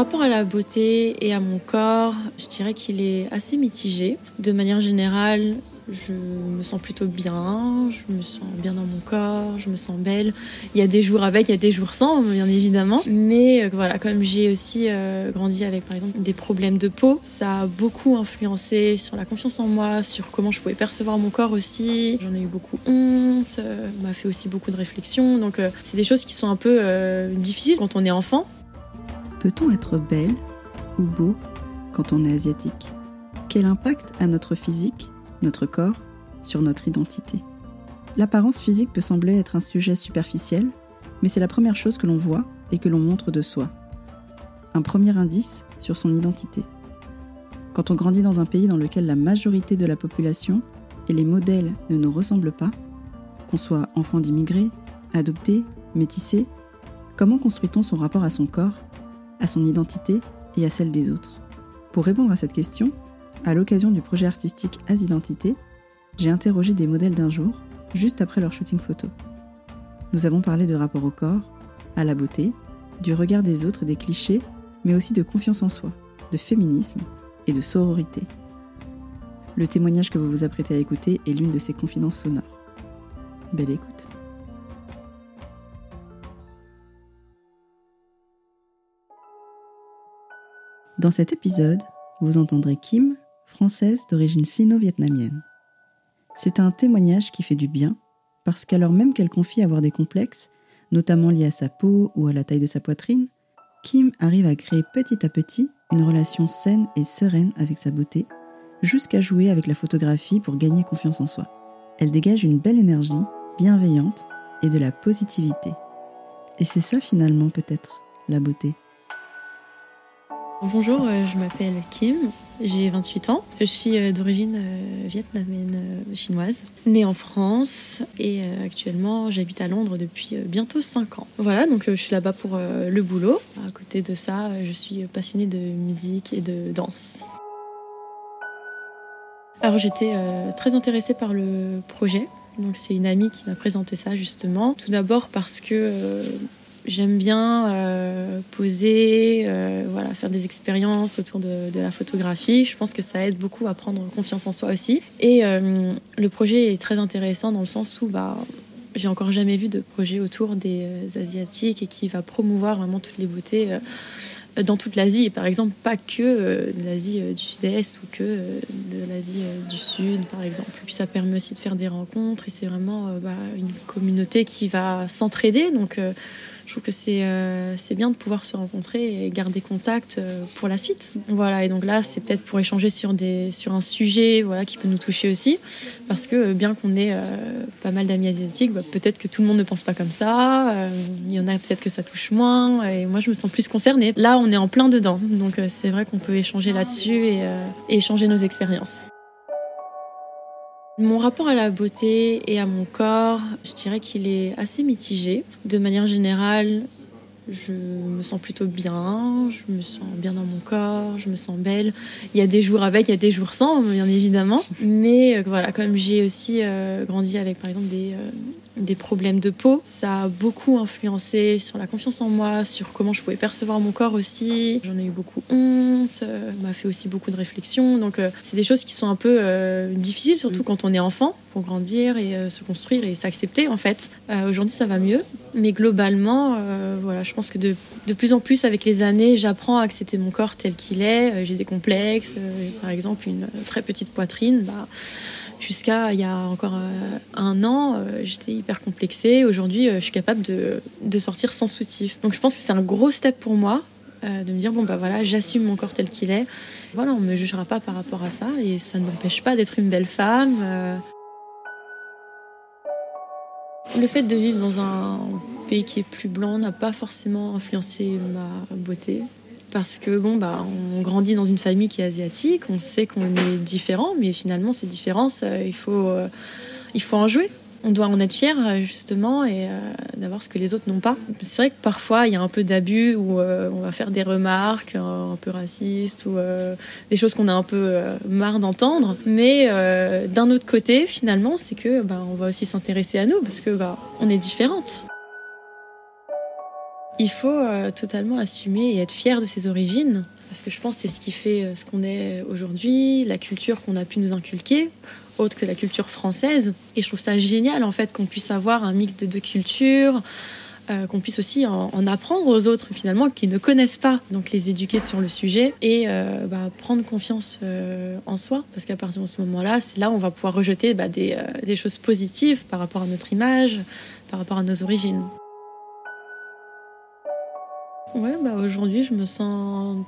rapport à la beauté et à mon corps, je dirais qu'il est assez mitigé. De manière générale, je me sens plutôt bien, je me sens bien dans mon corps, je me sens belle. Il y a des jours avec, il y a des jours sans, bien évidemment. Mais euh, voilà, comme j'ai aussi euh, grandi avec par exemple des problèmes de peau, ça a beaucoup influencé sur la confiance en moi, sur comment je pouvais percevoir mon corps aussi. J'en ai eu beaucoup honte, euh, m'a fait aussi beaucoup de réflexions. Donc c'est des choses qui sont un peu difficiles quand on est enfant. Peut-on être belle ou beau quand on est asiatique? Quel impact a notre physique notre corps, sur notre identité? L'apparence physique peut sembler être un sujet superficiel, mais c'est la première chose que l'on voit et que l'on montre de soi. Un premier indice sur son identité. Quand on grandit dans un pays dans lequel la majorité de la population et les modèles ne nous ressemblent pas, qu'on soit enfant d'immigrés, adopté, métissé, comment construit-on son rapport à son corps, à son identité et à celle des autres Pour répondre à cette question, à l'occasion du projet artistique As Identité, j'ai interrogé des modèles d'un jour, juste après leur shooting photo. Nous avons parlé de rapport au corps, à la beauté, du regard des autres et des clichés, mais aussi de confiance en soi, de féminisme et de sororité. Le témoignage que vous vous apprêtez à écouter est l'une de ces confidences sonores. Belle écoute. Dans cet épisode, vous entendrez Kim, française d'origine sino-vietnamienne. C'est un témoignage qui fait du bien, parce qu'alors même qu'elle confie avoir des complexes, notamment liés à sa peau ou à la taille de sa poitrine, Kim arrive à créer petit à petit une relation saine et sereine avec sa beauté, jusqu'à jouer avec la photographie pour gagner confiance en soi. Elle dégage une belle énergie, bienveillante et de la positivité. Et c'est ça finalement peut-être, la beauté. Bonjour, euh, je m'appelle Kim, j'ai 28 ans. Je suis euh, d'origine euh, vietnamienne chinoise, née en France et actuellement j'habite à Londres depuis bientôt 5 ans. Voilà, donc je suis là-bas pour le boulot. À côté de ça, je suis passionnée de musique et de danse. Alors j'étais très intéressée par le projet. Donc c'est une amie qui m'a présenté ça justement. Tout d'abord parce que J'aime bien euh, poser, euh, voilà, faire des expériences autour de, la photographie. Je pense que ça aide beaucoup à prendre confiance en soi aussi. Et euh, le projet est très intéressant dans le sens où bah, j'ai encore jamais vu de projet autour des asiatiques et qui va promouvoir vraiment toutes les beautés dans toute l'Asie. Par exemple, pas que l'Asie du Sud-Est ou que de l'Asie du Sud, par exemple. Puis ça permet aussi de faire des rencontres et c'est vraiment bah, une communauté qui va s'entraider. Donc je trouve que c'est euh, bien de pouvoir se rencontrer et garder contact euh, pour la suite. Voilà, et donc là, c'est peut-être pour échanger sur, des, sur un sujet voilà, qui peut nous toucher aussi, parce que euh, bien qu'on ait pas mal d'amis asiatiques, bah, peut-être que tout le monde ne pense pas comme ça, il y en a peut-être que ça touche moins, et moi je me sens plus concernée. Là, on est en plein dedans, donc c'est vrai qu'on peut échanger là-dessus et, et échanger nos expériences. Mon rapport à la beauté et à mon corps, je dirais qu'il est assez mitigé. De manière générale, je me sens plutôt bien, je me sens bien dans mon corps, je me sens belle. Il y a des jours avec, il y a des jours sans, bien évidemment. Mais euh, voilà, comme j'ai aussi euh, grandi avec par exemple des, euh, des problèmes de peau. Ça a beaucoup influencé sur la confiance en moi, sur comment je pouvais percevoir mon corps aussi. J'en ai eu beaucoup honte, euh, m'a fait aussi beaucoup de réflexions. Donc euh, c'est des choses qui sont un peu euh, difficiles, surtout quand on est enfant, pour grandir et se construire et s'accepter en fait. Aujourd'hui ça va mieux, mais globalement, voilà, je pense que de, de, plus en plus avec les années, j'apprends à accepter mon corps tel qu'il est. J'ai des complexes, par exemple une très petite poitrine. Bah, Jusqu'à il y a encore euh, un an, euh, j'étais hyper complexée. Aujourd'hui, euh, je suis capable de, sortir sans soutif. Donc je pense que c'est un gros step pour moi de me dire bon bah voilà j'assume mon corps tel qu'il est voilà on me jugera pas par rapport à ça et ça ne m'empêche pas d'être une belle femme le fait de vivre dans un pays qui est plus blanc n'a pas forcément influencé ma beauté parce que bon bah on grandit dans une famille qui est asiatique, on sait qu'on est différent, mais finalement ces différences, euh, il faut euh, il faut en jouer. On doit en être fier justement et euh, d'avoir ce que les autres n'ont pas. C'est vrai que parfois il y a un peu d'abus où on va faire des remarques un peu racistes ou des choses qu'on a un peu marre d'entendre. Mais d'un autre côté, finalement, c'est que bah, on va aussi s'intéresser à nous parce que bah, on est différentes il faut euh, totalement assumer et être fier de ses origines. Parce que je pense que c'est ce qui fait euh, ce qu'on est aujourd'hui, la culture qu'on a pu nous inculquer, autre que la culture française. Et je trouve ça génial en fait qu'on puisse avoir un mix de deux cultures, euh, qu'on puisse aussi en, apprendre aux autres finalement qui ne connaissent pas, donc les éduquer sur le sujet et euh, bah, prendre confiance euh, en soi, parce qu'à partir de ce moment-là, c'est là où on va pouvoir rejeter bah, des choses positives par rapport à notre image, par rapport à nos origines. Ouais, bah aujourd'hui, je me sens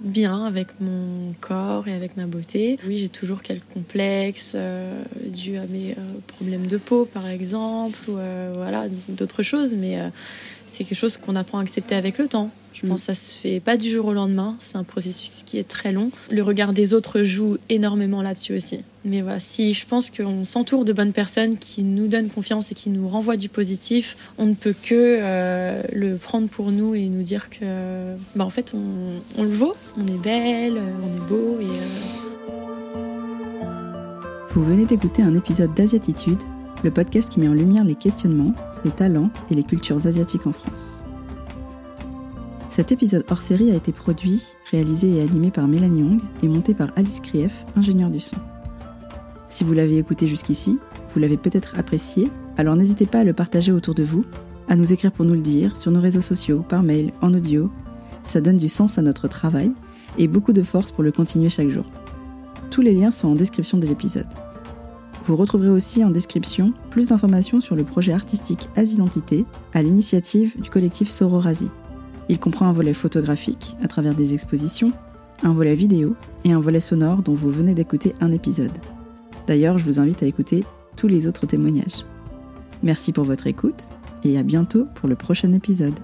bien avec mon corps et avec ma beauté. Oui, j'ai toujours quelques complexes euh, dus à mes euh, problèmes de peau, par exemple, ou euh, voilà, d'autres choses, mais c'est quelque chose qu'on apprend à accepter avec le temps. Je pense que ça se fait pas du jour au lendemain. C'est un processus qui est très long. Le regard des autres joue énormément là-dessus aussi. Mais voilà, si je pense qu'on s'entoure de bonnes personnes qui nous donnent confiance et qui nous renvoient du positif, on ne peut que euh, le prendre pour nous et nous dire que, bah en fait, on, le vaut. On est belle, on est beau et. Euh, Vous venez d'écouter un épisode d'Asiatitude, le podcast qui met en lumière les questionnements, les talents et les cultures asiatiques en France. Cet épisode hors série a été produit, réalisé et animé par Mélanie Hong et monté par Alice Krief, ingénieure du son. Si vous l'avez écouté jusqu'ici, vous l'avez peut-être apprécié, alors n'hésitez pas à le partager autour de vous, à nous écrire pour nous le dire, sur nos réseaux sociaux, par mail, en audio. Ça donne du sens à notre travail et beaucoup de force pour le continuer chaque jour. Tous les liens sont en description de l'épisode. Vous retrouverez aussi en description plus d'informations sur le projet artistique As-Identité à l'initiative du collectif Sororasi. Il comprend un volet photographique à travers des expositions, un volet vidéo et un volet sonore dont vous venez d'écouter un épisode. D'ailleurs, je vous invite à écouter tous les autres témoignages. Merci pour votre écoute et à bientôt pour le prochain épisode.